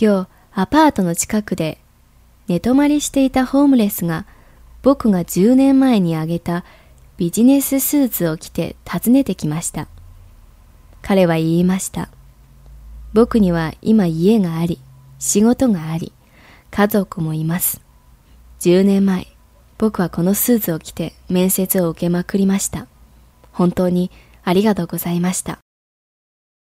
今日アパートの近くで寝泊まりしていたホームレスが僕が10年前にあげたビジネススーツを着て訪ねてきました。彼は言いました。僕には今家があり、仕事があり、家族もいます。10年前、僕はこのスーツを着て面接を受けまくりました。本当にありがとうございました。